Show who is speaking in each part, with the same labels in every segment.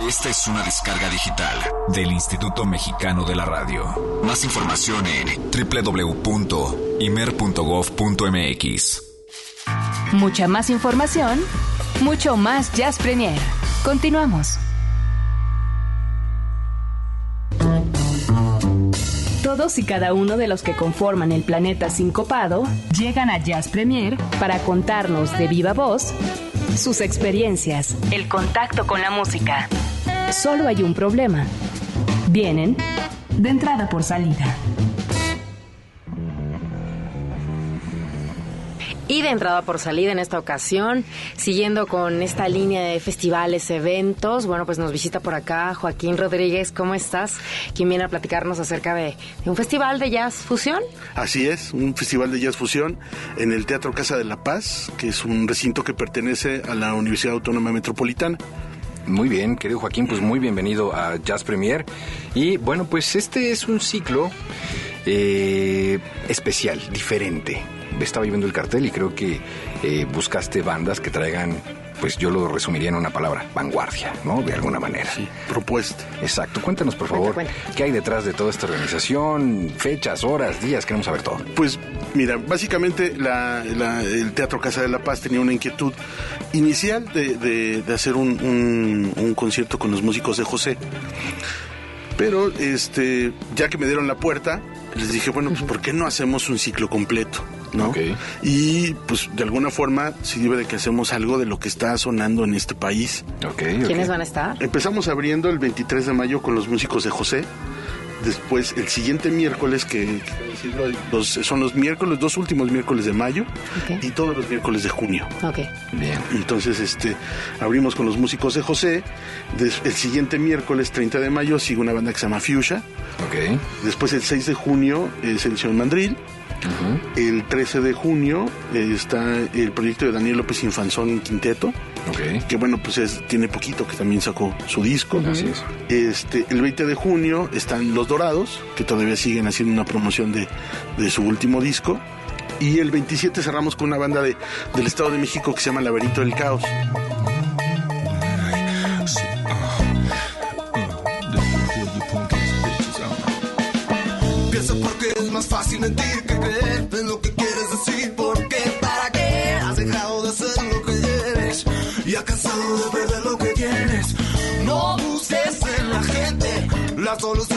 Speaker 1: Esta es una descarga digital del Instituto Mexicano de la Radio. Más información en www.imer.gov.mx.
Speaker 2: Mucha más información, mucho más Jazz Premier. Continuamos. Todos y cada uno de los que conforman el planeta sincopado llegan a Jazz Premier para contarnos de viva voz sus experiencias, el contacto con la música. Solo hay un problema. Vienen de entrada por salida.
Speaker 3: Y de entrada por salida en esta ocasión, siguiendo con esta línea de festivales, eventos, bueno, pues nos visita por acá Joaquín Rodríguez, ¿cómo estás? Quien viene a platicarnos acerca de, de, un festival de jazz fusión.
Speaker 4: Así es, un festival de jazz fusión en el Teatro Casa de la Paz, que es un recinto que pertenece a la Universidad Autónoma Metropolitana.
Speaker 5: Muy bien, querido Joaquín, pues muy bienvenido a Jazz Premier. Y bueno, pues este es un ciclo eh, especial, diferente estaba viendo el cartel y creo que eh, buscaste bandas que traigan, pues yo lo resumiría en una palabra, vanguardia, ¿no? De alguna manera.
Speaker 4: Sí, propuesta.
Speaker 5: Exacto. Cuéntanos, por favor, cuenta, cuenta. qué hay detrás de toda esta organización, fechas, horas, días, queremos saber todo.
Speaker 4: Pues mira, básicamente la, la, el Teatro Casa de la Paz tenía una inquietud inicial de, de, de hacer un, un, un concierto con los músicos de José. Pero este, ya que me dieron la puerta, les dije, bueno, pues ¿por qué no hacemos un ciclo completo? ¿no?
Speaker 5: Okay.
Speaker 4: Y pues de alguna forma sirve de que hacemos algo de lo que está sonando en este país.
Speaker 5: Okay,
Speaker 3: ¿Quiénes
Speaker 5: okay.
Speaker 3: van a estar?
Speaker 4: Empezamos abriendo el 23 de mayo con los músicos de José. Después, el siguiente miércoles, que los, son los miércoles, los dos últimos miércoles de mayo
Speaker 3: Okay.
Speaker 4: y todos los miércoles de junio.
Speaker 3: Ok.
Speaker 5: Bien.
Speaker 4: Entonces, este, abrimos con los músicos de José. Des- el siguiente miércoles, 30 de mayo, sigue una banda que se llama Fuchsia.
Speaker 5: Ok.
Speaker 4: Después, el 6 de junio, es el Señor Mandril. El 13 de junio eh, está el proyecto de Daniel López Infanzón Quinteto,
Speaker 5: Ok.
Speaker 4: que bueno, pues es- tiene poquito que también sacó su disco.
Speaker 5: Así es.
Speaker 4: Este, el 20 de junio están Los Dorados, que todavía siguen haciendo una promoción de, de su último disco. Y el 27 cerramos con una banda de, del Estado de México que se llama Laberinto del Caos.
Speaker 6: Más fácil mentir que creer en lo que quieres decir. Porque para qué has dejado de ser lo que eres y has cansado de perder lo que tienes. No busques en la gente la solución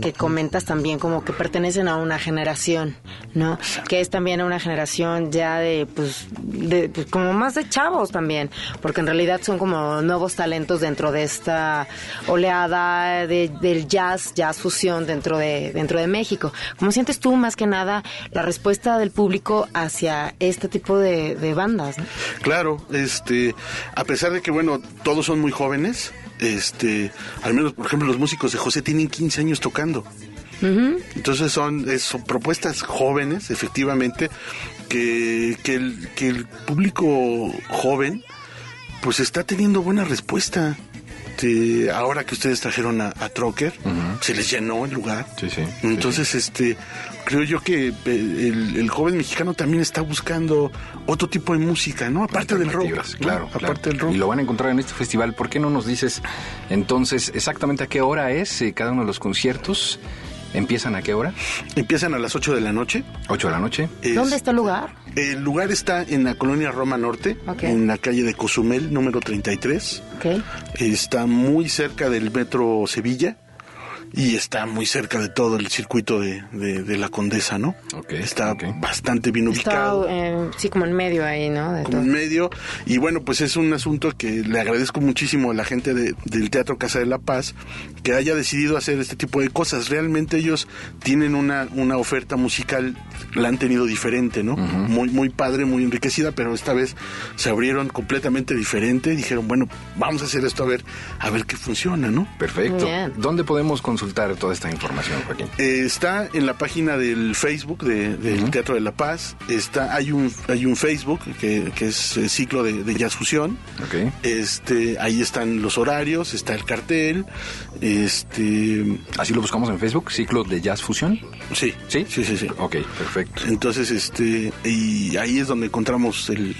Speaker 6: que
Speaker 7: comentas también como que pertenecen a una generación, ¿no? Que es también una generación ya de, pues, de, pues, como más de chavos también, porque en realidad son como nuevos talentos dentro de esta oleada de- del jazz, jazz fusión dentro de, dentro de México. ¿Cómo sientes tú más que nada la respuesta del público hacia este tipo de, de bandas? ¿no?
Speaker 4: Claro, este, a pesar de que, bueno, todos son muy jóvenes, este, al menos, por ejemplo, los músicos de José tienen 15 años tocando. Entonces son, es- son propuestas jóvenes, efectivamente, que, que, el, que el público joven, pues está teniendo buena respuesta. Este, ahora que ustedes trajeron a, a Trocker, se les llenó el lugar.
Speaker 5: Sí, sí, sí,
Speaker 4: Entonces, este, creo yo que eh, el, el joven mexicano también está buscando otro tipo de música, ¿no? Aparte del rock.
Speaker 5: Claro,
Speaker 4: Aparte
Speaker 5: claro.
Speaker 4: del rock.
Speaker 5: Y lo van a encontrar en este festival. ¿Por qué no nos dices entonces exactamente a qué hora es eh, cada uno de los conciertos? ¿Empiezan a qué hora?
Speaker 4: Empiezan a las 8 de la noche.
Speaker 5: 8 de la noche.
Speaker 4: Es-
Speaker 7: ¿Dónde está el lugar?
Speaker 4: El lugar está en la colonia Roma Norte, en la calle de Cozumel, número 33.
Speaker 7: Ok.
Speaker 4: Está muy cerca del metro Sevilla y está muy cerca de todo el circuito de, de- de la Condesa, ¿no?
Speaker 5: Ok,
Speaker 4: está bastante bien
Speaker 7: Está,
Speaker 4: ubicado.
Speaker 7: eh, sí, como en medio ahí, ¿no? De
Speaker 4: como
Speaker 7: todo.
Speaker 4: en medio. Y bueno, pues es un asunto que le agradezco muchísimo a la gente de- del Teatro Casa de la Paz que haya decidido hacer este tipo de cosas. Realmente ellos tienen una, una oferta musical, la han tenido diferente, ¿no? Muy, muy padre, muy enriquecida, pero esta vez se abrieron completamente diferente. Dijeron, bueno, vamos a hacer esto a ver, a ver qué funciona, ¿no?
Speaker 5: Perfecto.
Speaker 7: Bien.
Speaker 5: ¿Dónde podemos consultar toda esta información, Joaquín?
Speaker 4: Eh, está en la página del Facebook de- del Teatro de la Paz. Está, hay un, hay un Facebook que, que es eh, ciclo de, de jazz fusión.
Speaker 5: Ok.
Speaker 4: Este, ahí están los horarios, está el cartel. Este,
Speaker 5: Así lo buscamos en Facebook, Ciclo de Jazz Fusión.
Speaker 4: sí,
Speaker 5: ¿Sí?
Speaker 4: sí, sí, sí.
Speaker 5: Ok, perfecto.
Speaker 4: Entonces, este, y ahí es donde encontramos el,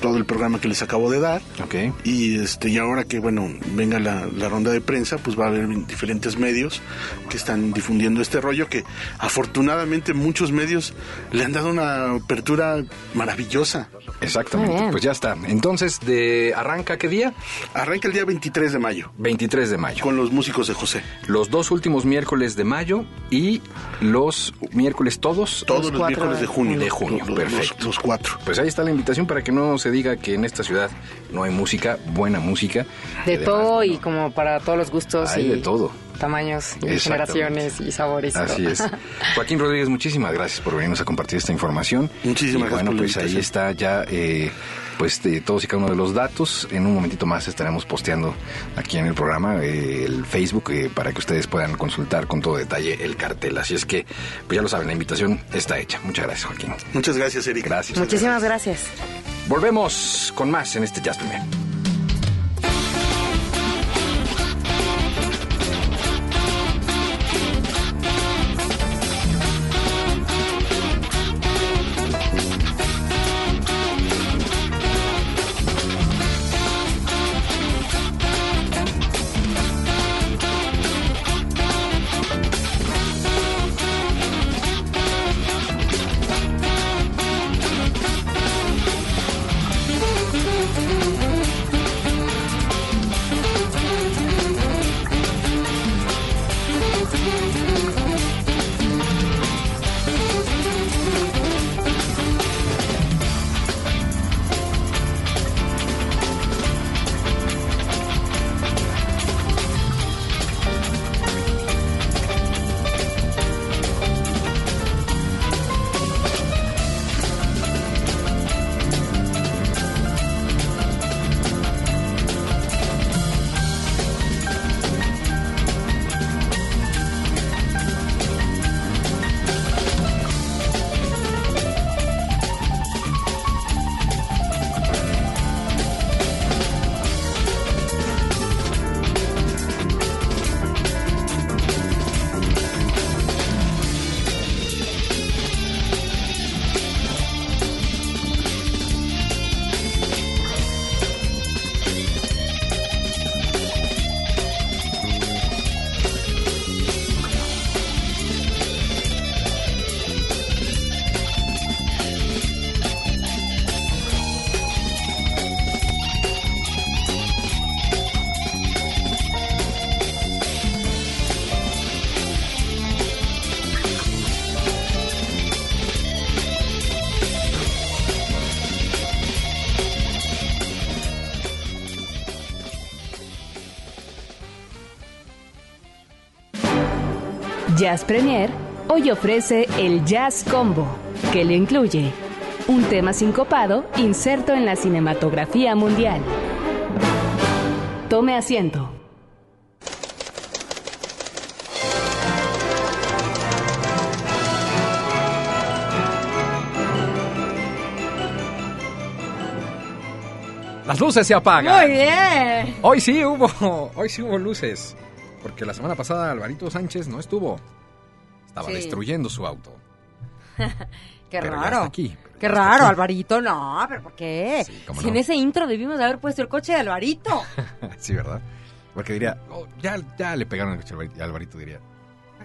Speaker 4: todo el programa que les acabo de dar.
Speaker 5: Ok.
Speaker 4: Y este, y ahora que bueno, venga la, la ronda de prensa, pues va a haber diferentes medios que están difundiendo este rollo que afortunadamente muchos medios le han dado una apertura maravillosa.
Speaker 5: Exactamente. Pues ya está. Entonces, de ¿arranca qué día?
Speaker 4: Arranca el día 23 de mayo
Speaker 5: 23 de mayo.
Speaker 4: con los músicos de José.
Speaker 5: Los dos últimos miércoles de mayo y los miércoles todos.
Speaker 4: Todos los,
Speaker 7: cuatro
Speaker 4: miércoles de junio.
Speaker 5: De junio,
Speaker 4: Los-
Speaker 5: perfecto.
Speaker 4: Los, los cuatro.
Speaker 5: Pues ahí está la invitación para que no se diga que en esta ciudad no hay música, buena música.
Speaker 7: De
Speaker 5: además,
Speaker 7: todo
Speaker 5: bueno,
Speaker 7: y como para todos los gustos
Speaker 5: Hay
Speaker 7: y
Speaker 5: de todo.
Speaker 7: Tamaños y generaciones y sabores.
Speaker 5: Así
Speaker 7: todo.
Speaker 5: es. Joaquín Rodríguez, muchísimas gracias por venirnos a compartir esta información.
Speaker 4: Muchísimas
Speaker 5: Y
Speaker 4: gracias
Speaker 5: Bueno, pues ahí está ya eh, pues de todos y cada uno de los datos. En un momentito más estaremos posteando aquí en el programa eh, el Facebook eh, para que ustedes puedan consultar con todo detalle el cartel. Así es que, pues ya lo saben, la invitación está hecha. Muchas gracias, Joaquín.
Speaker 4: Muchas gracias, Erika.
Speaker 5: Gracias.
Speaker 7: Muchísimas gracias.
Speaker 5: Volvemos con más en este Jazz Premier.
Speaker 2: Jazz Premier hoy ofrece el Jazz Combo, que le incluye un tema sincopado inserto en la cinematografía mundial. Tome asiento.
Speaker 5: Las luces se apagan.
Speaker 3: Muy bien.
Speaker 5: Hoy sí hubo, hoy sí hubo luces. Porque la semana pasada Alvarito Sánchez no estuvo. Estaba
Speaker 3: Sí.
Speaker 5: destruyendo su auto.
Speaker 3: Qué
Speaker 5: Pero ya
Speaker 3: raro.
Speaker 5: está aquí,
Speaker 3: Qué
Speaker 5: ya está
Speaker 3: raro,
Speaker 5: aquí.
Speaker 3: Alvarito. No, pero ¿por qué?
Speaker 5: Sí,
Speaker 3: si
Speaker 5: no.
Speaker 3: en ese intro debimos de haber puesto el coche de Alvarito.
Speaker 5: sí, ¿verdad? Porque diría, "Oh, ya, ya le pegaron el coche a Alvarito diría,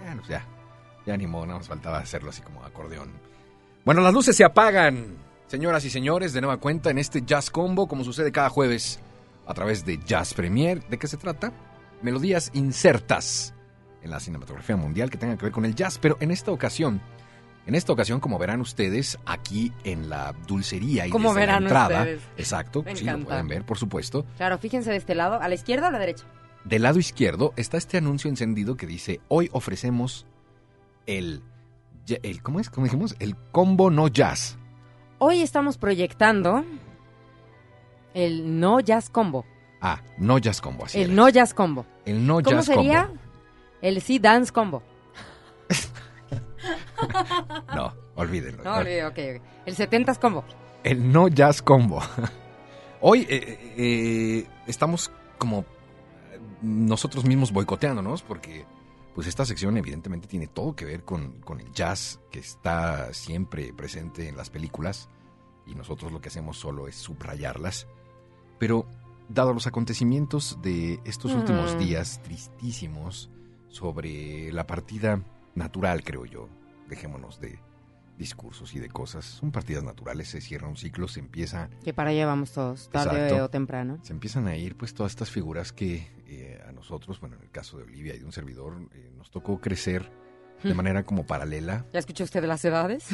Speaker 5: bueno, pues ya, ya ni modo, nada más faltaba hacerlo así como acordeón. Bueno, las luces se apagan, señoras y señores, de nueva cuenta en este Jazz Combo, como sucede cada jueves a través de Jazz Premier. ¿De qué se trata? Melodías insertas en la cinematografía mundial que tengan que ver con el jazz, pero en esta ocasión, en esta ocasión, como verán ustedes aquí en la dulcería y
Speaker 3: Como
Speaker 5: desde la
Speaker 3: verán
Speaker 5: entrada,
Speaker 3: ustedes.
Speaker 5: exacto,
Speaker 3: Me
Speaker 5: sí lo pueden ver, por supuesto.
Speaker 3: Claro, fíjense de este lado, ¿a la izquierda o a la derecha?
Speaker 5: Del lado izquierdo está este anuncio encendido que dice, hoy ofrecemos el, el ¿cómo es? ¿Cómo dijimos? El combo no jazz.
Speaker 3: Hoy estamos proyectando el no jazz combo.
Speaker 5: Ah, no jazz combo, así
Speaker 3: el no jazz combo.
Speaker 5: El no
Speaker 3: ¿Cómo
Speaker 5: jazz
Speaker 3: sería?
Speaker 5: combo.
Speaker 3: El sí dance combo.
Speaker 5: No, olvídenlo.
Speaker 3: No, olvide, ok, ok. El 70s combo.
Speaker 5: El no jazz combo. Hoy eh, eh, estamos como nosotros mismos boicoteándonos porque pues esta sección evidentemente tiene todo que ver con, con el jazz que está siempre presente en las películas y nosotros lo que hacemos solo es subrayarlas. Pero dado los acontecimientos de estos últimos
Speaker 3: Mm.
Speaker 5: días tristísimos sobre la partida natural, creo yo, dejémonos de discursos y de cosas. Son partidas naturales, se cierra un ciclo, se empieza,
Speaker 3: Que para allá vamos todos, tarde
Speaker 5: Exacto.
Speaker 3: o temprano.
Speaker 5: se empiezan a ir pues todas estas figuras que eh, a nosotros, bueno, en el caso de Olivia y de un servidor, eh, nos tocó crecer de manera como paralela.
Speaker 3: ¿Ya escuchó usted de las edades?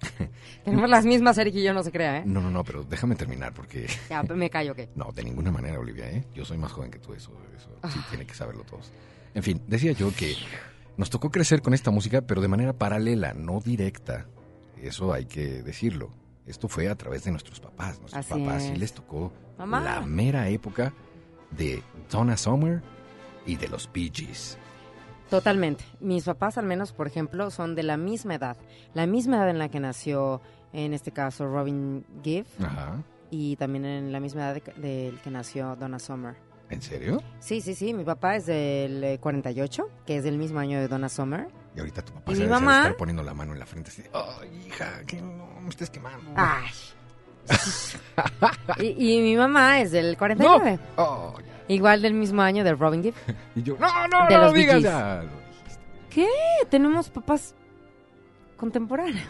Speaker 3: Tenemos las mismas, Eric y yo, no se crea, ¿eh?
Speaker 5: No, no, no, pero déjame terminar porque
Speaker 3: Ya, me callo, ¿qué?
Speaker 5: no, de ninguna manera, Olivia, ¿eh? Yo soy más joven que tú, eso, eso
Speaker 3: Ah.
Speaker 5: sí tiene que saberlo todos. En fin, decía yo que nos tocó crecer con esta música, pero de manera paralela, no directa. Eso hay que decirlo. Esto fue a través de nuestros papás. Nuestros
Speaker 3: Así
Speaker 5: papás sí
Speaker 3: es.
Speaker 5: les tocó
Speaker 3: Mamá.
Speaker 5: la mera época de Donna Summer y de los Bee Gees.
Speaker 3: Totalmente. Mis papás, al menos, por ejemplo, son de la misma edad. La misma edad en la que nació, en este caso, Robin Gibb.
Speaker 5: Ajá.
Speaker 3: Y también en la misma edad de- del que nació Donna Summer.
Speaker 5: ¿En serio?
Speaker 3: Sí, sí, sí. Mi papá es del eh, 48, que es del mismo año de Donna Summer.
Speaker 5: Y ahorita tu papá
Speaker 3: ¿Y
Speaker 5: se debe
Speaker 3: mamá?
Speaker 5: estar poniendo la mano en la frente así. Ay, hija, que no me estés quemando.
Speaker 3: ¡Ay! y, y mi mamá es del 49.
Speaker 5: Oh, ya.
Speaker 3: Igual del mismo año de Robin Gibb.
Speaker 5: Y yo, no, no,
Speaker 3: De
Speaker 5: no
Speaker 3: los
Speaker 5: lo digas ya.
Speaker 3: ¿Qué? Tenemos papás contemporáneos.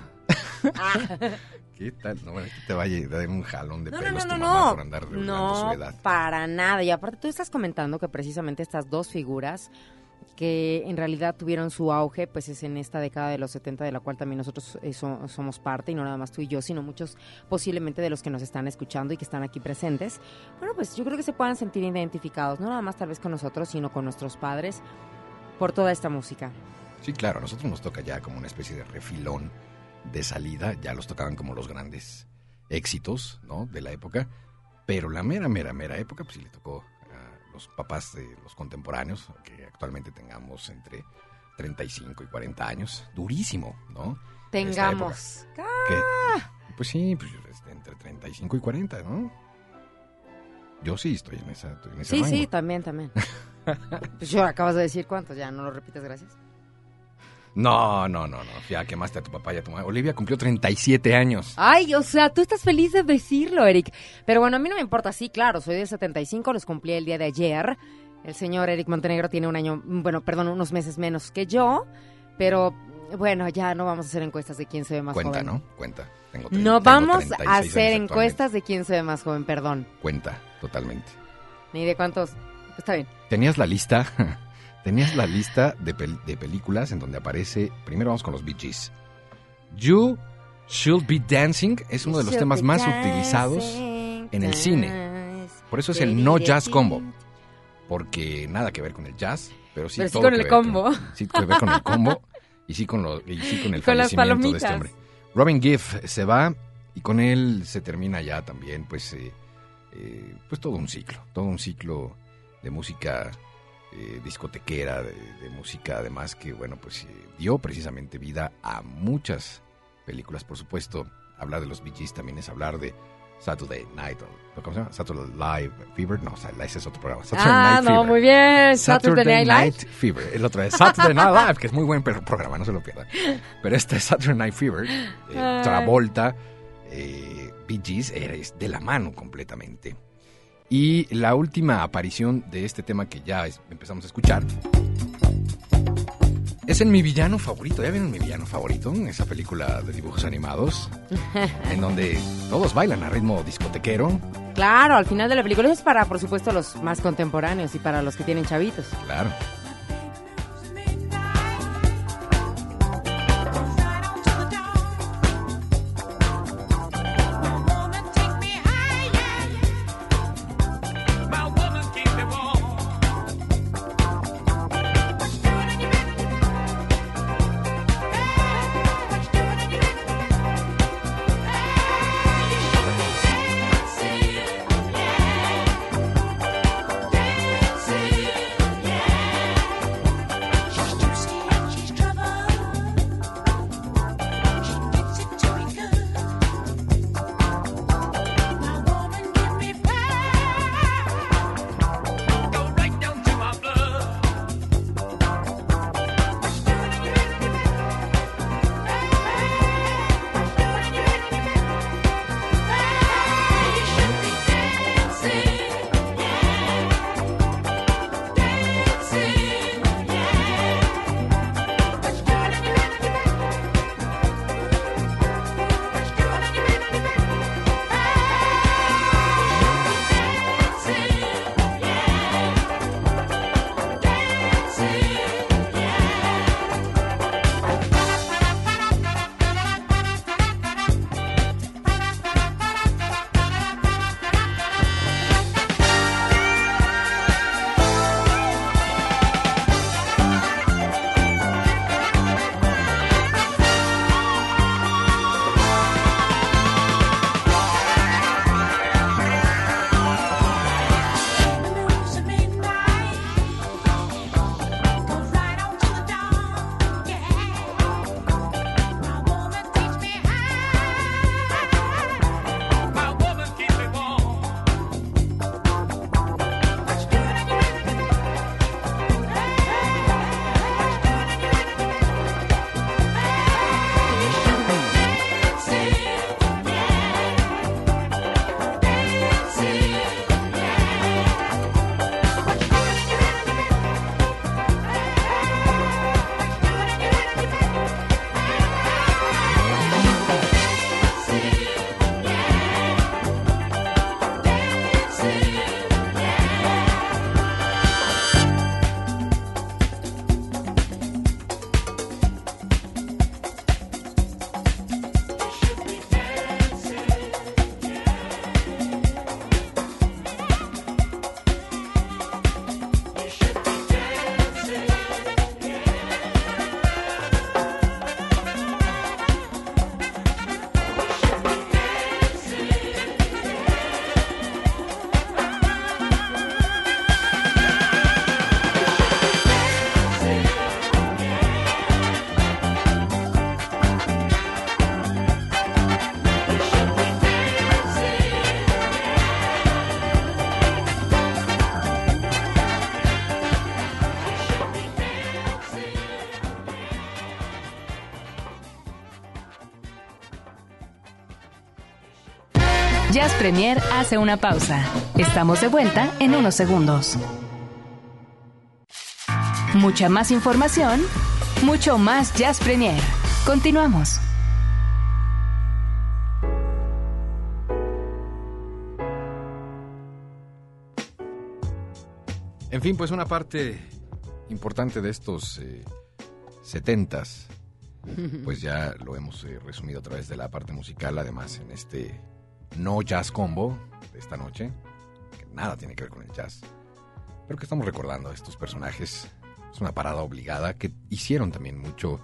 Speaker 5: ¿Qué tal? No, bueno, que te vaya a dar un jalón de
Speaker 3: No, no,
Speaker 5: pelos
Speaker 3: no,
Speaker 5: tu
Speaker 3: no,
Speaker 5: mamá
Speaker 3: no.
Speaker 5: por andar revelando su
Speaker 3: No,
Speaker 5: edad.
Speaker 3: para nada. Y aparte tú estás comentando que precisamente estas dos figuras que en realidad tuvieron su auge, pues es en esta década de los 70, de la cual también nosotros eh, so- somos parte, y no nada más tú y yo, sino muchos posiblemente de los que nos están escuchando y que están aquí presentes. Bueno, pues yo creo que se puedan sentir identificados, no nada más tal vez con nosotros, sino con nuestros padres, por toda esta música.
Speaker 5: Sí, claro, a nosotros nos toca ya como una especie de refilón de salida, ya los tocaban como los grandes éxitos, ¿no? De la época, pero la mera, mera, mera época, pues sí le tocó a los papás de los contemporáneos, que actualmente tengamos entre 35 y 40 años, durísimo, ¿no?
Speaker 3: Tengamos.
Speaker 5: Que- pues sí, pues este, entre 35 y 40, ¿no? Yo sí estoy en esa, en ese
Speaker 3: Sí,
Speaker 5: rango.
Speaker 3: sí, también, también. pues yo acabas de decir cuántos, ya no lo repites, gracias.
Speaker 5: No, no, no, no, ya quemaste a tu papá y a tu mamá. Olivia cumplió 37 años.
Speaker 3: Ay, o sea, tú estás feliz de decirlo, Eric. Pero bueno, a mí no me importa, sí, claro, soy de 75, los cumplí el día de ayer. El señor Eric Montenegro tiene un año, bueno, perdón, unos meses menos que yo, pero bueno, ya no vamos a hacer encuestas de quién se ve más
Speaker 5: Cuenta,
Speaker 3: joven.
Speaker 5: ¿no? Cuenta. Tengo
Speaker 3: No
Speaker 5: tengo
Speaker 3: vamos
Speaker 5: 36
Speaker 3: a hacer encuestas de quién se ve más joven, perdón.
Speaker 5: Cuenta, totalmente.
Speaker 3: Ni de cuántos. Está bien.
Speaker 5: Tenías la lista, tenías la lista de, pel- de películas en donde aparece, primero vamos con los Bee Gees. You Should Be Dancing es uno de los temas más utilizados en el cine. Por eso es el no jazz combo. Porque nada que ver con el jazz, pero sí
Speaker 3: Pero sí
Speaker 5: todo
Speaker 3: con
Speaker 5: que
Speaker 3: el
Speaker 5: ver
Speaker 3: combo.
Speaker 5: sí que ver con el combo. Y sí con, lo, y sí con el
Speaker 3: Con
Speaker 5: fallecimiento de este hombre. Robin Gibb se va y con él se termina ya también, pues, eh, eh, pues todo un ciclo, todo un ciclo de música eh, discotequera, de, de música además que, bueno, pues eh, dio precisamente vida a muchas películas, por supuesto. Hablar de los Bee Gees también es hablar de Saturday Night, o, ¿cómo se llama? Saturday Live Fever, no, o sea, ese es otro programa. Saturday
Speaker 3: Ah,
Speaker 5: Night
Speaker 3: no,
Speaker 5: Fever.
Speaker 3: muy bien. Saturday, Night.
Speaker 5: Fever. El otro es Saturday Night Live, que es muy buen programa, no se lo pierdan. Pero este es Saturday Night Fever. eh,
Speaker 3: Ay.
Speaker 5: Travolta, eh, Bee Gees, era- es de la mano completamente. Y la última aparición de este tema que ya es- empezamos a escuchar es en mi villano favorito. ¿Ya vieron mi villano favorito? Esa película de dibujos animados, en donde todos bailan a ritmo discotequero.
Speaker 3: Claro, al final de la película es para, por supuesto, los más contemporáneos y para los que tienen chavitos.
Speaker 5: Claro.
Speaker 2: Premier hace una pausa. Estamos de vuelta en unos segundos. Mucha más información, mucho más Jazz Premier. Continuamos.
Speaker 5: En fin, pues una parte importante de estos eh, setentas, pues ya lo hemos eh, resumido a través de la parte musical, además en este no jazz combo de esta noche, que nada tiene que ver con el jazz, pero que estamos recordando a estos personajes. Es una parada obligada que hicieron también mucho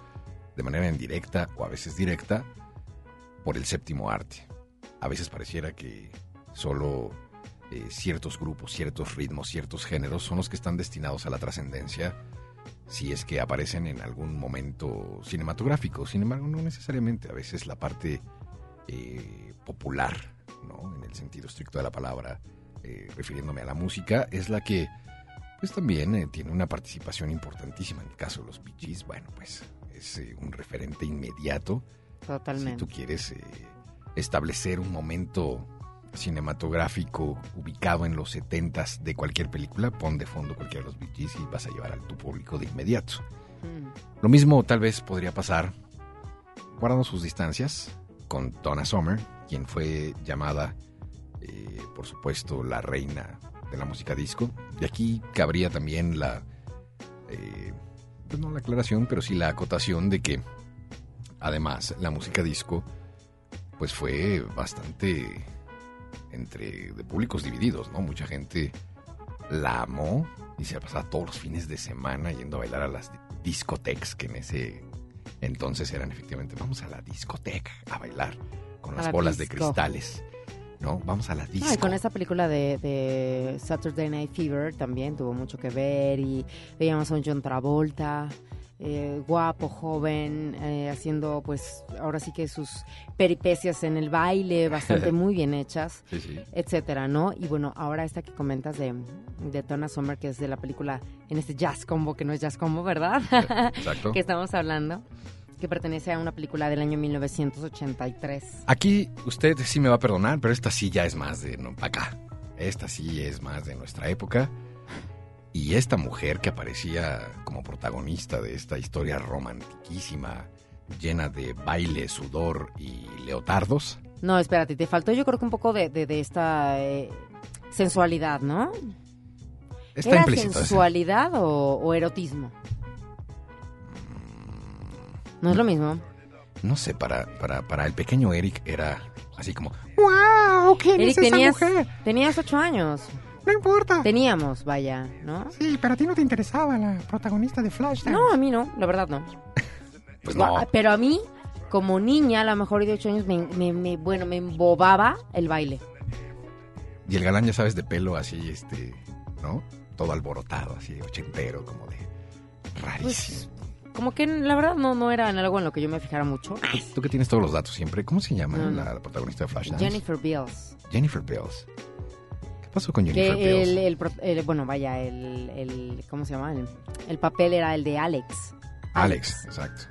Speaker 5: de manera indirecta o a veces directa, por el séptimo arte. A veces pareciera que solo eh, ciertos grupos, ciertos ritmos, ciertos géneros son los que están destinados a la trascendencia si es que aparecen en algún momento cinematográfico. Sin embargo, no necesariamente. A veces la parte eh, popular, ¿no? en el sentido estricto de la palabra, eh, refiriéndome a la música, es la que pues también eh, tiene una participación importantísima. En el caso de los Gees, bueno, pues es eh, un referente inmediato.
Speaker 3: Totalmente.
Speaker 5: Si tú quieres eh, establecer un momento cinematográfico ubicado en los setentas de cualquier película, pon de fondo cualquiera de los Gees y vas a llevar a tu público de inmediato.
Speaker 3: Mm.
Speaker 5: Lo mismo tal vez podría pasar, guardando sus distancias, con Donna Summer, quien fue llamada, eh, por supuesto, la reina de la música disco. Y aquí cabría también la, eh, pues no la aclaración, pero sí la acotación de que, además, la música disco, pues fue bastante entre de públicos divididos, ¿no? Mucha gente la amó y se pasaba todos los fines de semana yendo a bailar a las discotecas que en ese entonces eran efectivamente, vamos a la discoteca a bailar con las
Speaker 3: la
Speaker 5: bolas de cristales, ¿no? Vamos a la disco.
Speaker 3: No, y con esta película de, de Saturday Night Fever también tuvo mucho que ver y veíamos a un John Travolta, eh, guapo, joven, eh, haciendo pues ahora sí que sus peripecias en el baile, bastante muy bien hechas,
Speaker 5: Sí, sí.
Speaker 3: etcétera, ¿no? Y bueno, ahora esta que comentas de, de Donna Summer, que es de la película en este jazz combo, que no es jazz combo, ¿verdad?
Speaker 5: Exacto.
Speaker 3: que estamos hablando, que pertenece a una película del año 1983.
Speaker 5: Aquí usted sí me va a perdonar, pero esta sí ya es más de no, acá. Esta sí es más de nuestra época. Y esta mujer que aparecía como protagonista de esta historia romantiquísima, llena de baile, sudor y leotardos.
Speaker 3: No, espérate, te faltó yo creo que un poco de, de, de esta eh, sensualidad, ¿no?
Speaker 5: Está
Speaker 3: ¿Era
Speaker 5: implícito.
Speaker 3: sensualidad o, o erotismo? No es lo mismo.
Speaker 5: No sé, para, para, para el pequeño Eric era así como, ¡Wow! ¿Quién
Speaker 3: Eric,
Speaker 5: es esa
Speaker 3: tenías,
Speaker 5: mujer?
Speaker 3: tenías ocho años.
Speaker 5: No importa.
Speaker 3: Teníamos, vaya, ¿no?
Speaker 5: Sí, pero a ti no te interesaba la protagonista de Flash.
Speaker 3: No, a mí no, la verdad no.
Speaker 5: Pues no.
Speaker 3: Pero a mí, como niña, a lo mejor de ocho años, me, me- me- bueno, me embobaba el baile.
Speaker 5: Y el galán, ya sabes, de pelo así, este, ¿no? Todo alborotado, así, ochentero, como de rarísimo.
Speaker 3: Pues, como que la verdad no, no era en algo en lo que yo me fijara mucho.
Speaker 5: Tú que tienes todos los datos siempre, ¿cómo se llama
Speaker 3: No, no.
Speaker 5: la protagonista de Flashdance?
Speaker 3: Jennifer Beals.
Speaker 5: Jennifer Beals. ¿Qué pasó con Jennifer
Speaker 3: Que el, el el- bueno, vaya, el, el- ¿cómo se llama? El, el papel era el de Alex.
Speaker 5: Alex, exacto.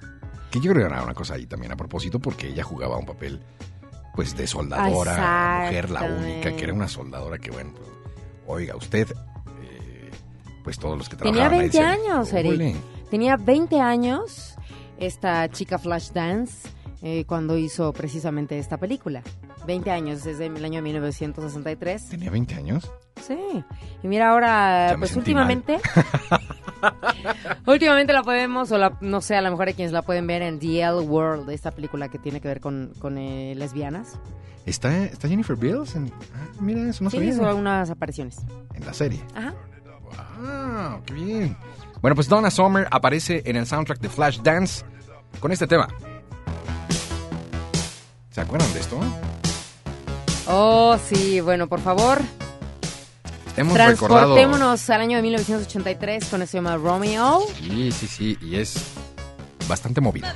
Speaker 5: Que yo creo que era una cosa ahí también a propósito, porque ella jugaba un papel, pues, de soldadora, mujer, la única, que era una soldadora que, bueno, pues, oiga, usted, eh, pues todos los que
Speaker 3: Tenía
Speaker 5: trabajaban ahí
Speaker 3: 20
Speaker 5: decían,
Speaker 3: años, Eric. Tenía 20 años esta chica Flashdance eh, cuando hizo precisamente esta película. 20 años, desde el año 1963.
Speaker 5: ¿Tenía 20 años?
Speaker 3: Sí. Y mira ahora, pues últimamente... últimamente la podemos, o la, no sé, a lo mejor hay quienes la pueden ver en The L World, esta película que tiene que ver con, con eh, lesbianas.
Speaker 5: ¿Está, ¿Está Jennifer Beals? En, ah, mira, eso no
Speaker 3: Sí,
Speaker 5: sabía.
Speaker 3: hizo algunas apariciones.
Speaker 5: En la serie.
Speaker 3: Ajá.
Speaker 5: ¡Wow! ¡Qué bien! Bueno, pues Donna Summer aparece en el soundtrack de Flashdance con este tema. ¿Se acuerdan de esto?
Speaker 3: Oh, sí, bueno, por favor,
Speaker 5: Hemos recordado.
Speaker 3: transportémonos al año de 1983 con eso se llama Romeo.
Speaker 5: Sí, sí, sí, y es bastante movido.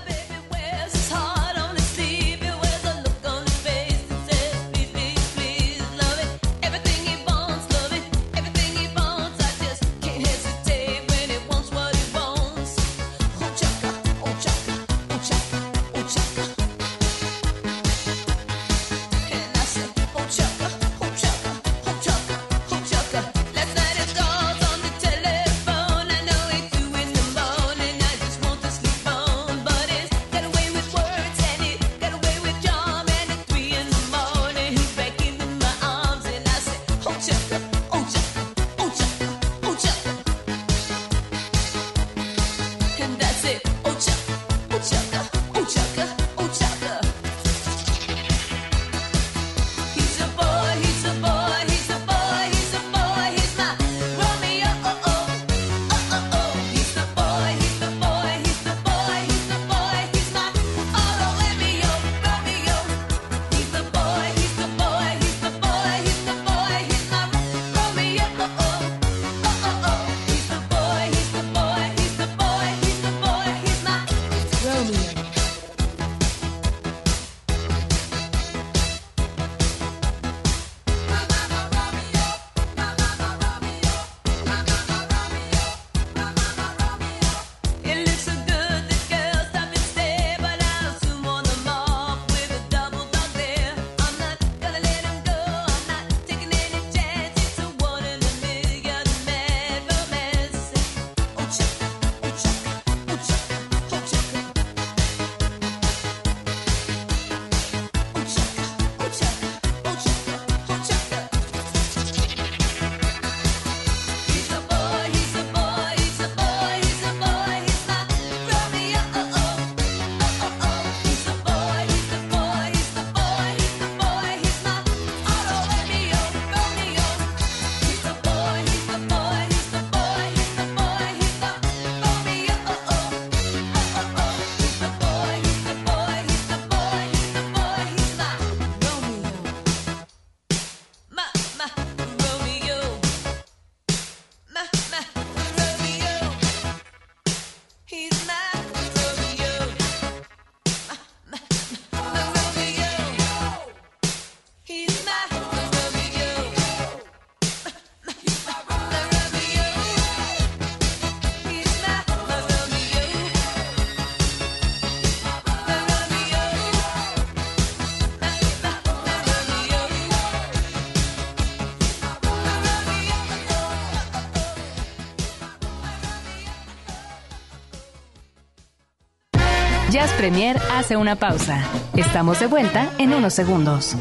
Speaker 2: Premier hace una pausa. Estamos de vuelta en unos segundos.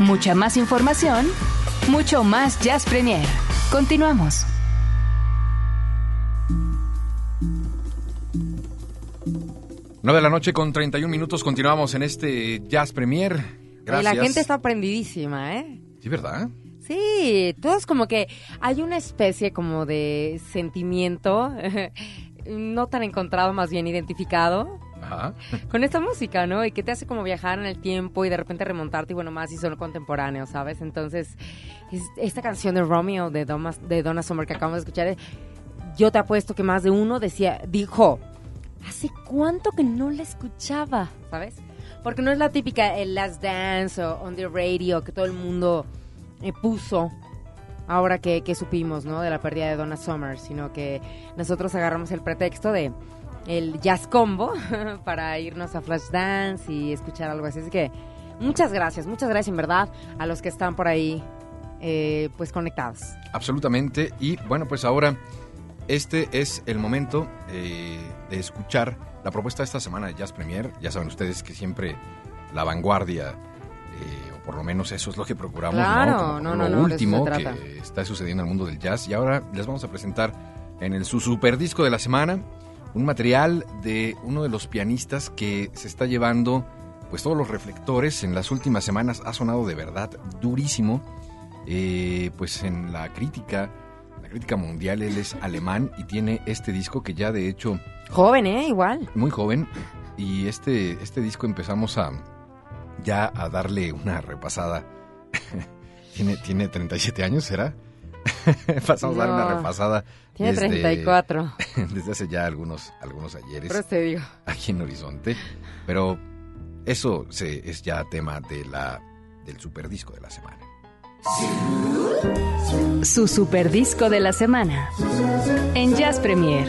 Speaker 2: Mucha más información, mucho más Jazz Premier. Continuamos.
Speaker 5: 9 de la noche con 31 minutos. Continuamos en este Jazz Premier. Gracias.
Speaker 3: Y la gente está prendidísima, ¿eh?
Speaker 5: Sí, ¿verdad?
Speaker 3: Sí, todos como que hay una especie como de sentimiento, no tan encontrado, más bien identificado,
Speaker 5: Ajá.
Speaker 3: con esta música, ¿no? Y que te hace como viajar en el tiempo y de repente remontarte y bueno, más si son contemporáneos, ¿sabes? Entonces, es- esta canción de Romeo de, Doma- de Donna Summer que acabamos de escuchar, eh, yo te apuesto que más de uno decía, dijo, ¿hace cuánto que no la escuchaba? ¿Sabes? Porque no es la típica el Last Dance o On the Radio que todo el mundo eh, puso ahora que, que supimos, ¿no? De la pérdida de Donna Summer, sino que nosotros agarramos el pretexto de el jazz combo para irnos a Flashdance y escuchar algo así. Así que muchas gracias, muchas gracias en verdad a los que están por ahí eh, pues conectados.
Speaker 5: Absolutamente. Y bueno, pues ahora este es el momento eh, de escuchar la propuesta de esta semana de Jazz Premier. Ya saben ustedes que siempre la vanguardia, por lo menos eso es lo que procuramos,
Speaker 3: Claro,
Speaker 5: ¿no? Como
Speaker 3: no,
Speaker 5: lo
Speaker 3: no, no,
Speaker 5: último que está sucediendo en el mundo del jazz. Y ahora les vamos a presentar en el su super disco de la semana un material de uno de los pianistas que se está llevando pues todos los reflectores en las últimas semanas ha sonado de verdad durísimo eh, pues en la crítica la crítica mundial él es alemán y tiene este disco que ya de hecho
Speaker 3: Joven, ¿eh? Igual.
Speaker 5: muy joven y este este disco empezamos a ya a darle una repasada tiene tiene 37 años será pasamos a dar una
Speaker 3: No,
Speaker 5: repasada
Speaker 3: Tiene
Speaker 5: desde-
Speaker 3: 34.
Speaker 5: desde hace ya algunos algunos ayeres
Speaker 3: Pero te digo.
Speaker 5: aquí en Horizonte. Pero eso se, es ya tema de la, del super disco de la semana.
Speaker 2: Su super disco de la semana. En Jazz Premier.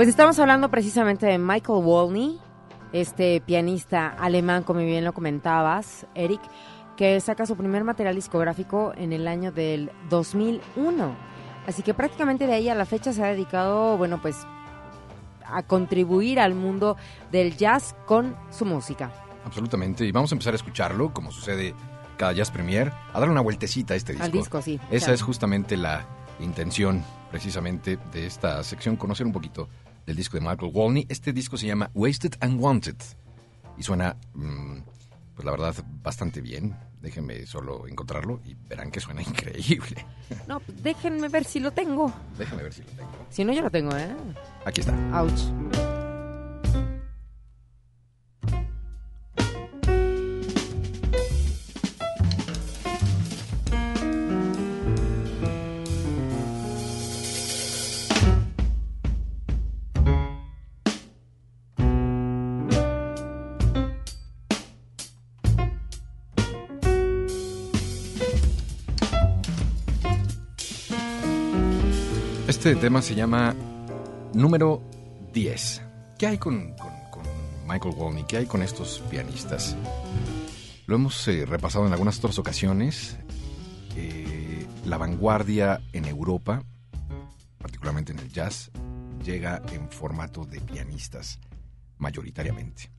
Speaker 3: Pues estamos hablando precisamente de Michael Wolny, este pianista alemán, como bien lo comentabas, Eric, que saca su primer material discográfico en el año del 2001. Así que prácticamente de ahí a la fecha se ha dedicado, bueno, pues a contribuir al mundo del jazz con su música.
Speaker 5: Absolutamente. Y vamos a empezar a escucharlo, como sucede cada Jazz Premier, a darle una vueltecita a este disco.
Speaker 3: Al disco, sí.
Speaker 5: Esa
Speaker 3: Claro.
Speaker 5: es justamente la intención, precisamente, de esta sección, conocer un poquito del disco de Michael Wolny. Este disco se llama Wasted and Wanted y suena, mm, pues la verdad, bastante bien. Déjenme solo encontrarlo y verán que suena increíble.
Speaker 3: No, pues déjenme ver si lo tengo.
Speaker 5: Déjenme ver si lo tengo.
Speaker 3: Si no, yo lo tengo, ¿eh?
Speaker 5: Aquí está.
Speaker 3: Ouch.
Speaker 5: Este tema se llama número 10. ¿Qué hay con, con- con Michael Wolny? ¿Qué hay con estos pianistas? Lo hemos eh, repasado en algunas otras ocasiones. Eh, la vanguardia en Europa, particularmente en el jazz, llega en formato de pianistas, mayoritariamente.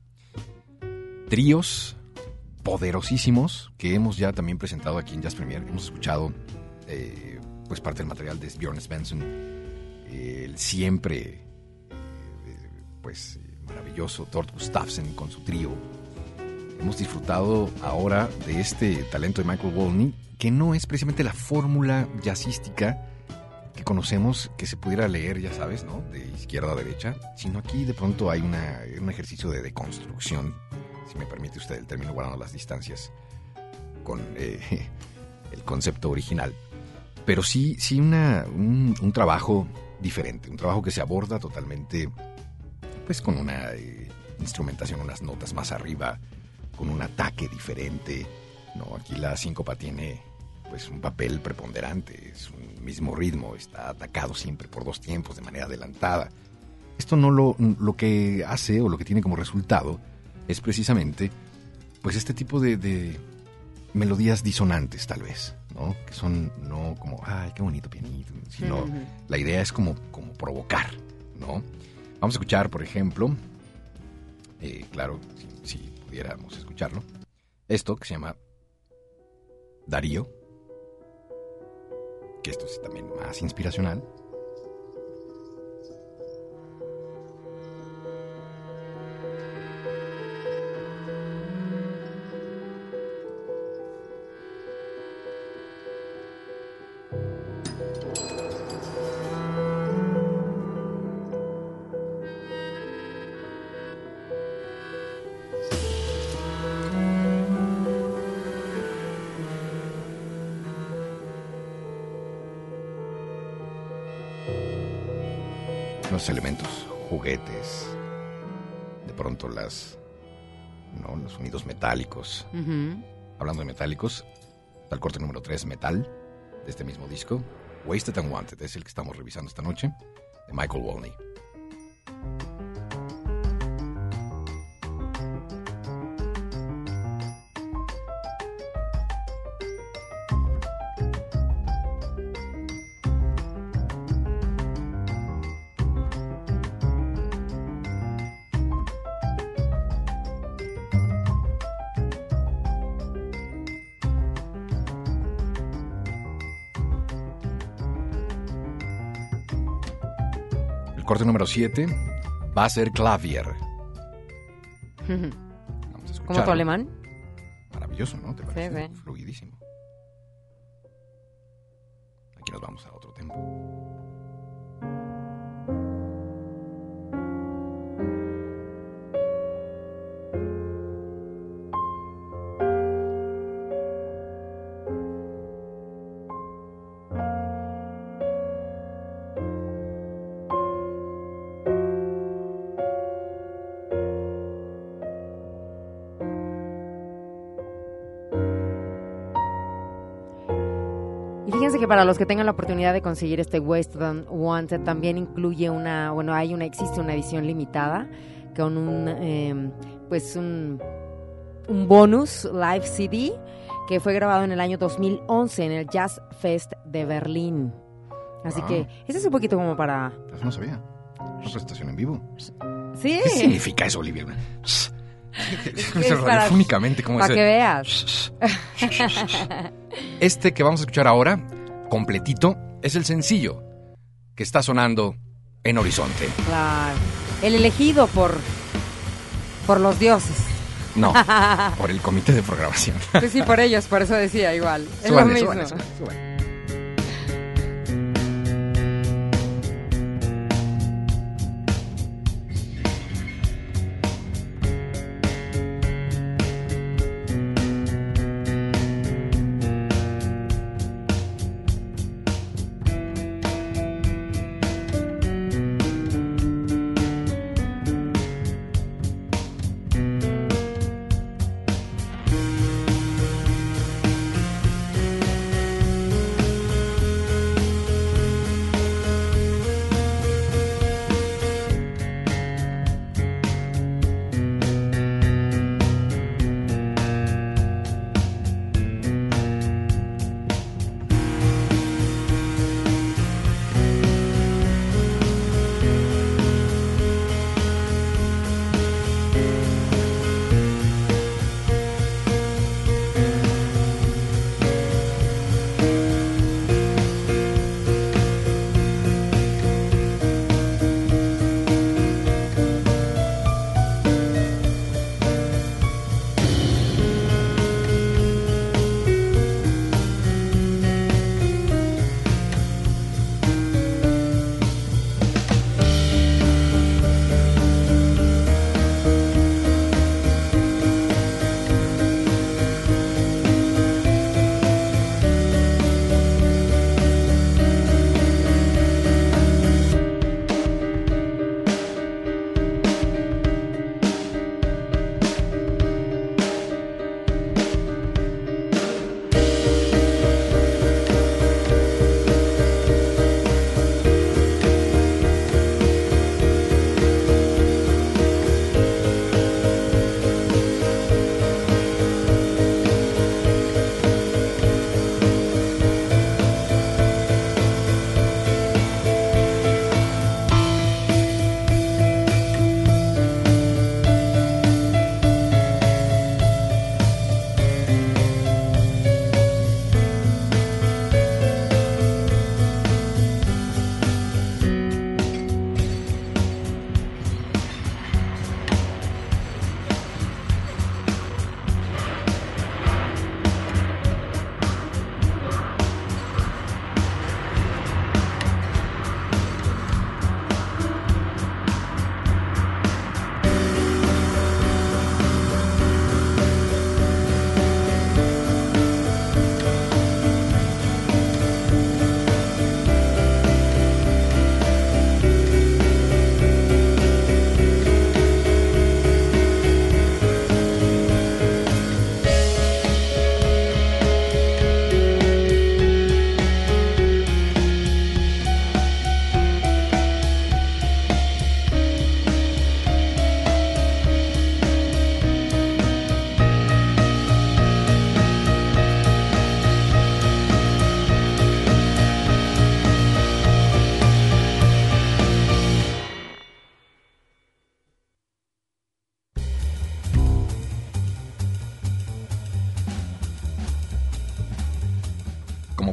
Speaker 5: Tríos poderosísimos que hemos ya también presentado aquí en Jazz Premier. Hemos escuchado eh, pues parte del material de Bjorn Svensson, el siempre eh, pues maravilloso Tort Gustafsson con su trío. Hemos disfrutado ahora de este talento de Michael Wolny, que no es precisamente la fórmula jazzística que conocemos que se pudiera leer, ya sabes, ¿no? De izquierda a derecha, sino aquí de pronto hay una- un ejercicio de deconstrucción, si me permite usted el término, guardando las distancias con eh, el concepto original. Pero sí, sí una, un, un trabajo diferente, un trabajo que se aborda totalmente, pues con una eh, instrumentación, unas notas más arriba, con un ataque diferente. No, aquí la síncopa tiene pues un papel preponderante, es un mismo ritmo, está atacado siempre por dos tiempos de manera adelantada. Esto no lo, lo que hace o lo que tiene como resultado es precisamente pues este tipo de, de melodías disonantes tal vez, ¿no? Que son no como, ay, qué bonito pianito, sino la idea es como, como provocar, ¿no? Vamos a escuchar, por ejemplo, eh, claro, si, si pudiéramos escucharlo, esto que se llama Darío, que esto es también más inspiracional. ¿No? los sonidos metálicos. Hablando de metálicos, está el corte número 3, Metal, de este mismo disco. Wasted and Wanted es el que estamos revisando esta noche, de Michael Walney. El corte número 7 va a ser Clavier. Vamos a
Speaker 3: ¿Como tu alemán?
Speaker 5: Maravilloso, ¿no? ¿Te parece?
Speaker 3: sí.
Speaker 5: Fluidísimo.
Speaker 3: Para los que tengan la oportunidad de conseguir este Wasted and Wanted también incluye una, bueno, hay una, existe una edición limitada con un, eh, pues un, un bonus live CD que fue grabado en el año 2011 en el Jazz Fest de Berlín. Así
Speaker 5: Wow.
Speaker 3: que ese es un poquito como para,
Speaker 5: Eso no sabía. Una presentación en vivo.
Speaker 3: sí,
Speaker 5: ¿Qué significa eso, Olivia?
Speaker 3: Es
Speaker 5: Radiofónicamente, ¿cómo
Speaker 3: para que veas.
Speaker 5: Este que vamos a escuchar ahora, completito, es el sencillo que está sonando en Horizonte.
Speaker 3: Claro. El elegido por, por los dioses.
Speaker 5: No, por el comité de programación.
Speaker 3: Pues sí, por ellos, por eso decía igual. Es lo mismo.
Speaker 5: súbanle, súbanle,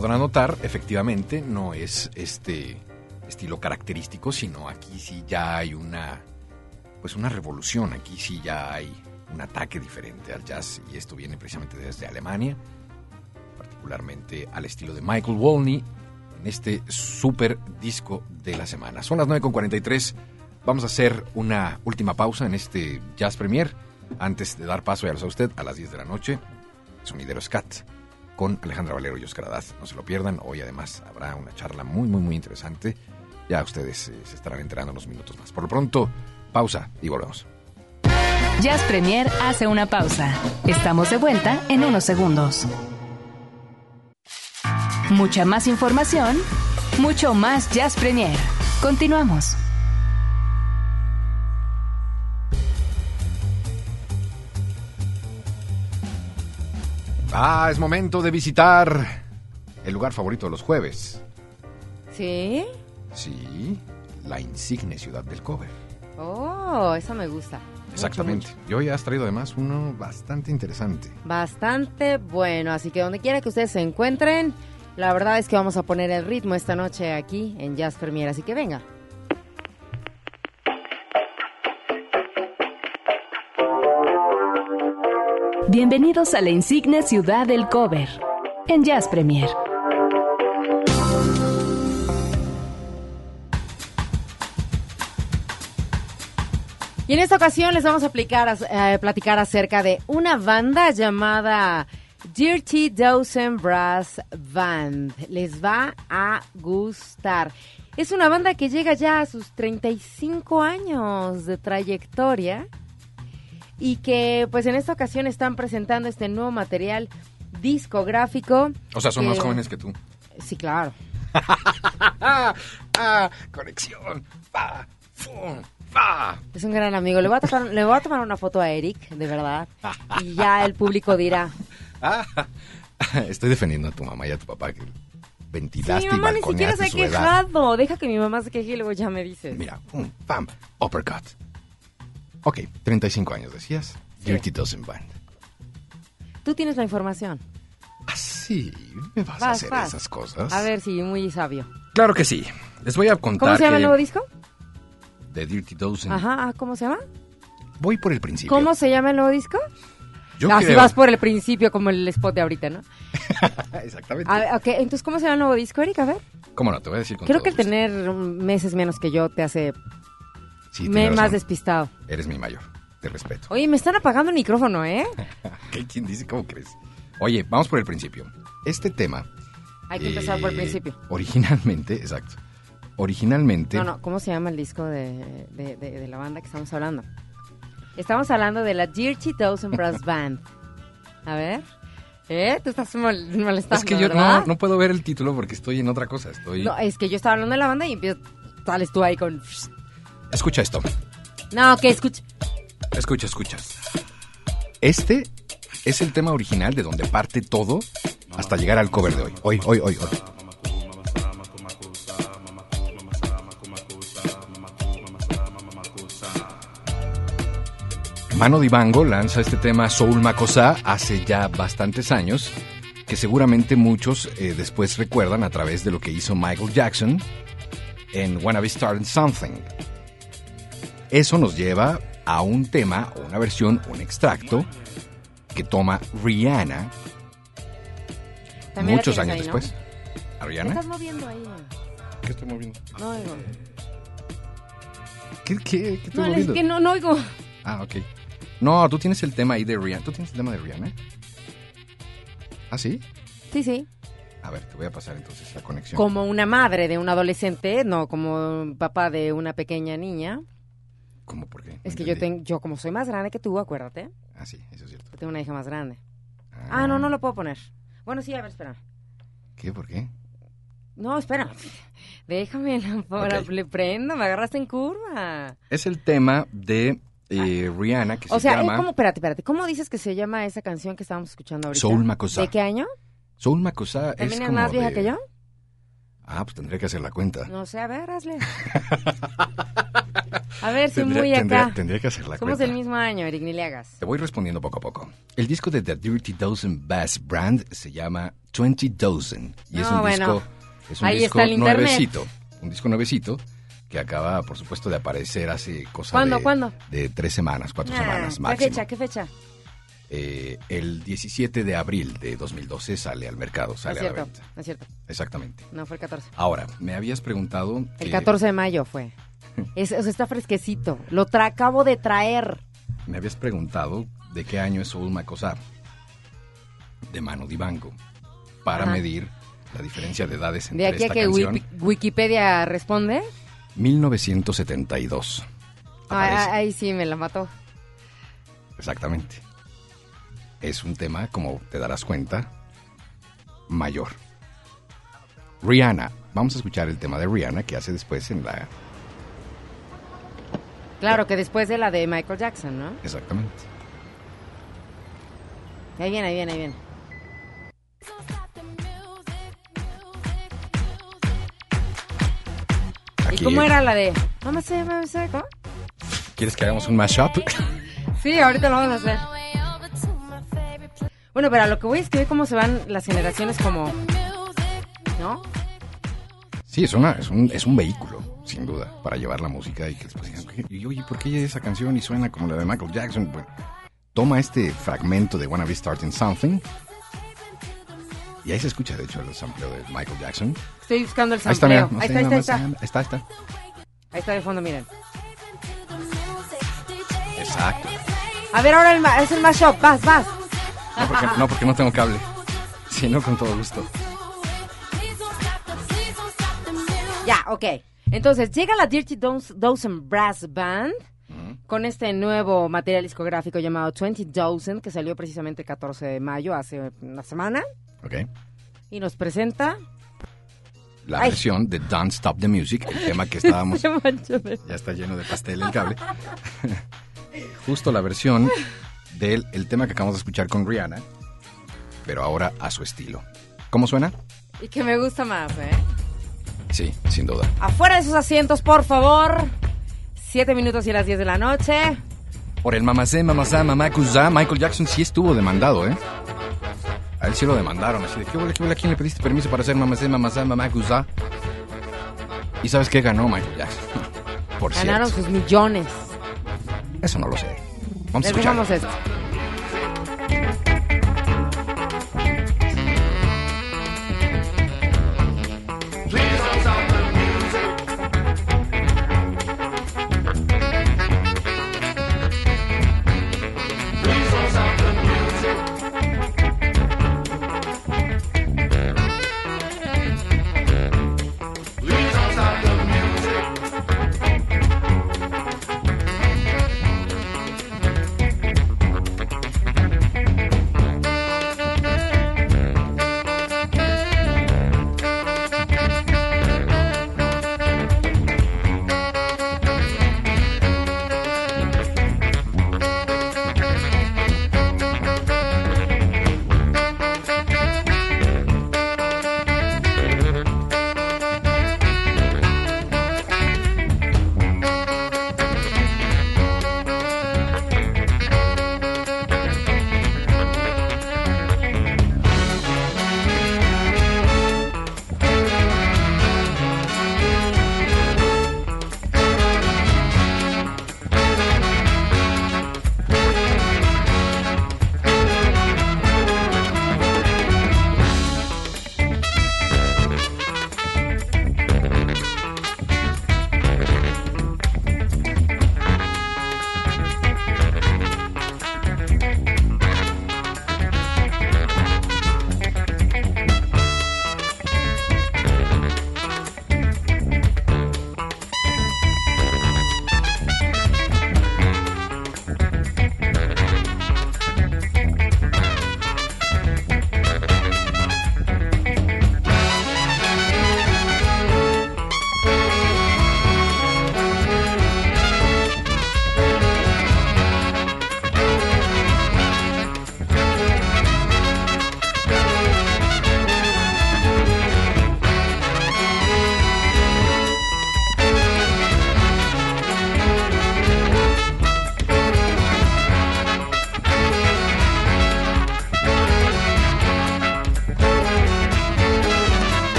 Speaker 5: podrán notar, efectivamente, no es este estilo característico, sino aquí sí ya hay una, pues una revolución, aquí sí ya hay un ataque diferente al jazz y esto viene precisamente desde Alemania, particularmente al estilo de Michael Wolney en este super disco de la semana. Son las 9.43, vamos a hacer una última pausa en este Jazz Premier. Antes de dar paso, ya lo sabe usted, a las 10 de la noche, Sonidero Scat con Alejandra Valero y Oscar Adaz. No se lo pierdan, hoy además habrá una charla muy, muy, muy interesante. Ya ustedes eh, se estarán enterando unos minutos más. Por lo pronto, pausa y volvemos.
Speaker 2: Jazz Premier hace una pausa. Estamos de vuelta en unos segundos. Mucha más información, mucho más Jazz Premier. Continuamos.
Speaker 5: Ah, es momento de visitar el lugar favorito de los jueves.
Speaker 3: ¿Sí?
Speaker 5: Sí, la insigne ciudad del cover.
Speaker 3: Oh, eso me gusta.
Speaker 5: Exactamente.
Speaker 3: Mucho,
Speaker 5: Y hoy has traído además uno bastante interesante.
Speaker 3: Bastante bueno, así que donde quiera que ustedes se encuentren, la verdad es que vamos a poner el ritmo esta noche aquí en Jazz Premier, así que venga.
Speaker 2: Bienvenidos a la insigne ciudad del cover en Jazz Premier.
Speaker 3: Y en esta ocasión les vamos a eh, platicar acerca de una banda llamada Dirty Dozen Brass Band. Les va a gustar. Es una banda que llega ya a sus 35 años de trayectoria y que pues en esta ocasión están presentando este nuevo material discográfico.
Speaker 5: O sea, son
Speaker 3: que-
Speaker 5: más jóvenes que tú.
Speaker 3: Sí, claro.
Speaker 5: ¡Ah! ¡Conexión! ¡Fum!
Speaker 3: Es un gran amigo. Le voy a tomar, le voy a tomar una foto a Eric, de verdad. Y ya el público dirá,
Speaker 5: ¡Ah! Estoy defendiendo a tu mamá y a tu papá que
Speaker 3: Sí,
Speaker 5: ventilaste
Speaker 3: mi mamá
Speaker 5: y
Speaker 3: ni siquiera se ha
Speaker 5: edad.
Speaker 3: quejado. Deja que mi mamá se queje y luego ya me dices.
Speaker 5: Mira, pum, pam, uppercut. Ok, 35 años decías. Dirty Dozen Band.
Speaker 3: Tú tienes la información.
Speaker 5: Así, ¿me vas, a hacer
Speaker 3: vas.
Speaker 5: esas cosas?
Speaker 3: A ver si muy sabio.
Speaker 5: Claro que sí. Les voy a contar
Speaker 3: ¿Cómo se llama
Speaker 5: que
Speaker 3: el nuevo disco?
Speaker 5: de Dirty Dozen.
Speaker 3: Ajá, ah, ¿cómo se llama?
Speaker 5: Voy por el principio.
Speaker 3: ¿Cómo se llama el nuevo disco?
Speaker 5: Yo
Speaker 3: Así
Speaker 5: creo-
Speaker 3: vas por el principio como el spot de ahorita, ¿no?
Speaker 5: Exactamente.
Speaker 3: Ver, ok, entonces ¿cómo se llama el nuevo disco, Eric? A ver.
Speaker 5: ¿Cómo no? Te voy a decir con
Speaker 3: Creo
Speaker 5: todo
Speaker 3: que el
Speaker 5: gusto.
Speaker 3: tener meses menos que yo te hace
Speaker 5: Sí,
Speaker 3: me-
Speaker 5: tienes
Speaker 3: más despistado.
Speaker 5: Eres mi mayor. Te respeto.
Speaker 3: Oye, me están apagando el micrófono, ¿eh?
Speaker 5: ¿Quién dice? ¿Cómo crees? Oye, vamos por el principio. Este tema...
Speaker 3: Hay que empezar por el
Speaker 5: eh,
Speaker 3: principio.
Speaker 5: Originalmente, exacto. Originalmente...
Speaker 3: No, no, ¿cómo se llama el disco de, de- de- de la banda que estamos hablando? Estamos hablando de la Dirty Dozen Brass Band. A ver. ¿Eh? Tú estás mol- molestando,
Speaker 5: Es que yo no, no puedo ver el título porque estoy en otra cosa. Estoy...
Speaker 3: No, es que yo estaba hablando de la banda y empiezo, sales tú ahí con...
Speaker 5: Escucha esto.
Speaker 3: No, que escucha.
Speaker 5: Escucha, escucha. Este es el tema original de donde parte todo hasta llegar al cover de hoy. Hoy, hoy, hoy, hoy. Mano Dibango lanza este tema Soul Makosa hace ya bastantes años, que seguramente muchos eh, después recuerdan a través de lo que hizo Michael Jackson en Wanna Be Starting Something. Eso nos lleva a un tema, o una versión, un extracto que toma Rihanna
Speaker 3: También
Speaker 5: muchos años
Speaker 3: ahí, ¿no?
Speaker 5: después. ¿A
Speaker 3: ¿Qué
Speaker 5: Rihanna?
Speaker 3: estás moviendo ahí?
Speaker 5: ¿Qué estoy moviendo?
Speaker 3: No oigo.
Speaker 5: ¿Qué, qué, qué estoy
Speaker 3: No, es que no, no oigo.
Speaker 5: Ah, ok. No, tú tienes el tema ahí de Rihanna. ¿Tú tienes el tema de Rihanna? ¿Ah, sí?
Speaker 3: Sí, sí.
Speaker 5: A ver, te voy a pasar entonces la conexión.
Speaker 3: Como una madre de un adolescente, no como un papá de una pequeña niña.
Speaker 5: ¿Cómo? ¿Por qué?
Speaker 3: Es que yo, tengo, yo como soy más grande que tú, acuérdate.
Speaker 5: Ah, sí, eso es cierto.
Speaker 3: Yo tengo una hija más grande. Ah, no, no lo puedo poner. Bueno, sí, a ver, espera.
Speaker 5: ¿Qué? ¿Por qué?
Speaker 3: No, espera. Déjame, la, para-
Speaker 5: Ok.
Speaker 3: le prendo, me agarraste en curva.
Speaker 5: Es el tema de eh, Rihanna que
Speaker 3: O
Speaker 5: se
Speaker 3: sea,
Speaker 5: llama
Speaker 3: eh, ¿cómo, espérate, espérate, ¿cómo dices que se llama esa canción que estábamos escuchando ahorita?
Speaker 5: Soul Makossa.
Speaker 3: ¿De qué año?
Speaker 5: Soul Makossa. Es
Speaker 3: ¿También es,
Speaker 5: como
Speaker 3: más vieja
Speaker 5: de-
Speaker 3: que yo?
Speaker 5: Ah, pues tendría que hacer la cuenta.
Speaker 3: No sé, a ver, hazle. A ver, soy
Speaker 5: Tendría-
Speaker 3: muy
Speaker 5: tendría-
Speaker 3: acá.
Speaker 5: tendría que hacer la
Speaker 3: Somos
Speaker 5: cuenta.
Speaker 3: del mismo año, Eric Niliagas.
Speaker 5: Te voy respondiendo poco a poco. El disco de The Dirty Dozen Bass Brand se llama 20 Dozen. Y es un
Speaker 3: bueno.
Speaker 5: disco, es un
Speaker 3: Ahí
Speaker 5: disco
Speaker 3: está el internet.
Speaker 5: nuevecito. Un disco nuevecito que acaba, por supuesto, de aparecer hace cosa
Speaker 3: ¿Cuándo,
Speaker 5: de,
Speaker 3: cuándo?
Speaker 5: de tres semanas, cuatro
Speaker 3: Ah,
Speaker 5: semanas
Speaker 3: ¿Qué
Speaker 5: máximo.
Speaker 3: fecha? ¿Qué fecha?
Speaker 5: Eh, el 17 de abril de 2012 sale al mercado,
Speaker 3: No
Speaker 5: sale a la venta.
Speaker 3: no es cierto.
Speaker 5: Exactamente.
Speaker 3: No, fue el 14.
Speaker 5: Ahora, me habías preguntado...
Speaker 3: El
Speaker 5: que-
Speaker 3: 14 de mayo fue. Es, o sea, está fresquecito. Lo tra acabo de traer.
Speaker 5: Me habías preguntado de qué año es Soul Macosar de Mano Dibango para
Speaker 3: Ajá.
Speaker 5: medir la diferencia de edades entre
Speaker 3: De aquí a
Speaker 5: esta
Speaker 3: que
Speaker 5: canción.
Speaker 3: Wikipedia responde.
Speaker 5: 1972.
Speaker 3: Ah,
Speaker 5: Aparece.
Speaker 3: ahí sí me la mató.
Speaker 5: Exactamente. Es un tema, como te darás cuenta, mayor. Rihanna. Vamos a escuchar el tema de Rihanna que hace después en la...
Speaker 3: Claro que después de la de Michael Jackson, ¿no?
Speaker 5: Exactamente.
Speaker 3: Ahí viene, ahí viene, ahí viene. ¿Y
Speaker 5: Aquí-
Speaker 3: cómo era la de? Mamá sé, mamá sé, ¿cómo?
Speaker 5: ¿Quieres que hagamos un mashup?
Speaker 3: Sí, ahorita lo vamos a hacer. Bueno, pero a lo que voy es que ve cómo se van las generaciones como... ¿No?
Speaker 5: Sí, es, una, es, un, es un vehículo, sin duda, para llevar la música y que después digan, "Oye, y oye, ¿por qué esa canción y suena como la de Michael Jackson? Bueno, toma este fragmento de Wanna Be Starting Something y ahí se escucha, de hecho, el sampleo de Michael Jackson.
Speaker 3: Estoy buscando el
Speaker 5: Ahí está,
Speaker 3: sampleo.
Speaker 5: mira. no
Speaker 3: ahí está, ahí está, ahí está.
Speaker 5: Está, está.
Speaker 3: Ahí está de fondo, miren.
Speaker 5: Exacto.
Speaker 3: A ver, ahora el es el mashup. Vas, vas.
Speaker 5: No porque, no, porque no tengo cable. Sí, no, con todo gusto.
Speaker 3: Ya, ok. Entonces, llega la Dirty Doz- Dozen Brass Band con este nuevo material discográfico llamado 20 Dozen, que salió precisamente el 14 de mayo, hace una semana,
Speaker 5: Ok.
Speaker 3: y nos presenta...
Speaker 5: La
Speaker 3: Ay.
Speaker 5: versión de Don't Stop the Music, el tema que estábamos... Ya está lleno de pastel el cable. Justo la versión del el tema que acabamos de escuchar con Rihanna, pero ahora a su estilo. ¿Cómo suena?
Speaker 3: Y que me gusta más, ¿eh?
Speaker 5: Sí, sin duda.
Speaker 3: Afuera de sus asientos, por favor. Siete minutos y las 10 de la noche.
Speaker 5: Por el mamacé, mamacá, mamacuzá, Michael Jackson sí estuvo demandado, ¿eh? A él sí lo demandaron, así de, ¿qué huele, qué huele? ¿A quién le pediste permiso para hacer mamacé, mamacá, mamacuzá? ¿Y sabes qué ganó Michael Jackson? Por
Speaker 3: Ganaron
Speaker 5: cierto.
Speaker 3: sus millones.
Speaker 5: Eso no lo sé. Vamos a
Speaker 3: Les
Speaker 5: escuchar.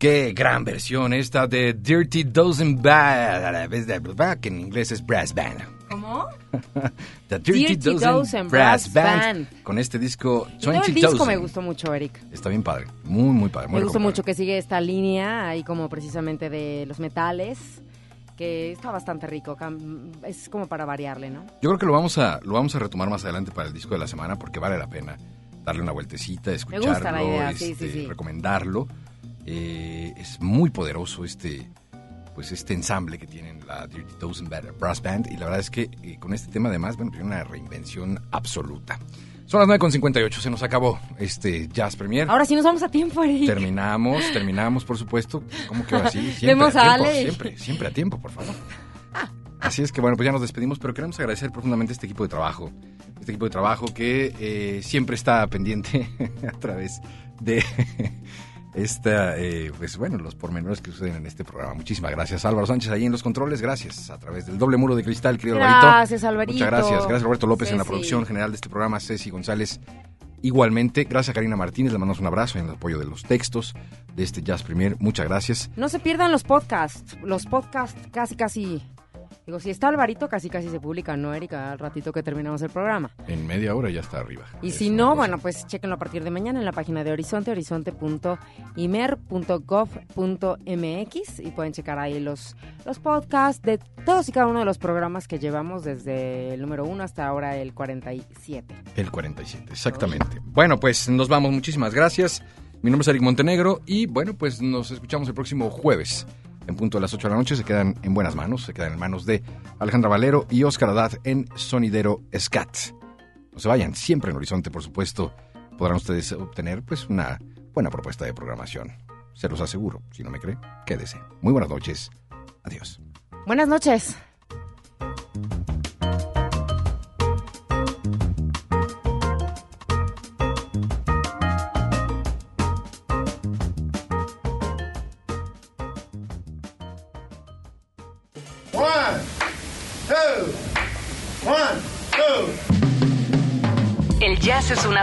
Speaker 5: Qué gran versión esta de Dirty Dozen Band, que en inglés es Brass Band.
Speaker 3: ¿Cómo?
Speaker 5: The Dirty,
Speaker 3: Dirty
Speaker 5: Dozen,
Speaker 3: Dozen
Speaker 5: Brass, Band.
Speaker 3: Band.
Speaker 5: Con este disco
Speaker 3: Y todo
Speaker 5: 20
Speaker 3: el disco
Speaker 5: Dozen.
Speaker 3: me gustó mucho, Eric.
Speaker 5: Está bien padre, muy, muy padre. muy
Speaker 3: Me gustó mucho que sigue esta línea ahí como precisamente de los metales, que está bastante rico. Es como para variarle, ¿no?
Speaker 5: Yo creo que lo vamos a lo vamos a retomar más adelante para el disco de la semana porque vale la pena darle una vueltecita, escucharlo,
Speaker 3: gusta la idea, sí,
Speaker 5: este,
Speaker 3: sí, sí.
Speaker 5: recomendarlo. Eh, es muy poderoso este pues este ensamble que tienen la Dirty Dozen Brass Band y la verdad es que eh, con este tema además bueno tiene una reinvención absoluta. Son las 9.58, se nos acabó este Jazz Premier.
Speaker 3: Ahora sí nos vamos a tiempo, Eric.
Speaker 5: Terminamos, terminamos, por supuesto. ¿Cómo que ahora sí? Siempre
Speaker 3: Vemos
Speaker 5: a
Speaker 3: a
Speaker 5: tiempo,
Speaker 3: Ale.
Speaker 5: siempre, siempre a tiempo, por favor. Así es que bueno, pues ya nos despedimos, pero queremos agradecer profundamente este equipo de trabajo. Este equipo de trabajo que eh, siempre está pendiente a través de esta, eh, pues bueno, los pormenores que suceden en este programa. Muchísimas gracias, Álvaro Sánchez, ahí en los controles. Gracias a través del doble muro de cristal, querido Alvarito.
Speaker 3: Gracias, Alvarito.
Speaker 5: Muchas gracias. Gracias, Roberto López, en la producción general de este programa. Ceci González Igualmente, gracias a Karina Martínez, le mandamos un abrazo en el apoyo de los textos de este Jazz Premier. Muchas gracias.
Speaker 3: No se pierdan los podcasts. Los podcasts casi, casi. Digo, si está Alvarito, casi, casi se publican, ¿no, Erika? Al ratito que terminamos el programa.
Speaker 5: En media hora ya está arriba.
Speaker 3: Y
Speaker 5: Es
Speaker 3: si no,
Speaker 5: cosa.
Speaker 3: bueno, pues chequenlo a partir de mañana en la página de Horizonte, horizonte.imer.gov.mx y pueden checar ahí los, los podcasts de todos y cada uno de los programas que llevamos desde el número 1 hasta ahora el 47.
Speaker 5: El 47, exactamente. Bueno, pues nos vamos. Muchísimas gracias. Mi nombre es Eric Montenegro y bueno, pues nos escuchamos el próximo jueves. En punto de las 8 de la noche se quedan en buenas manos, se quedan en manos de Alejandra Valero y Óscar Haddad en Sonidero Scat. No se vayan, siempre en Horizonte, por supuesto, podrán ustedes obtener pues una buena propuesta de programación. Se los aseguro. Si no me cree, quédese. Muy buenas noches. Adiós.
Speaker 3: Buenas noches.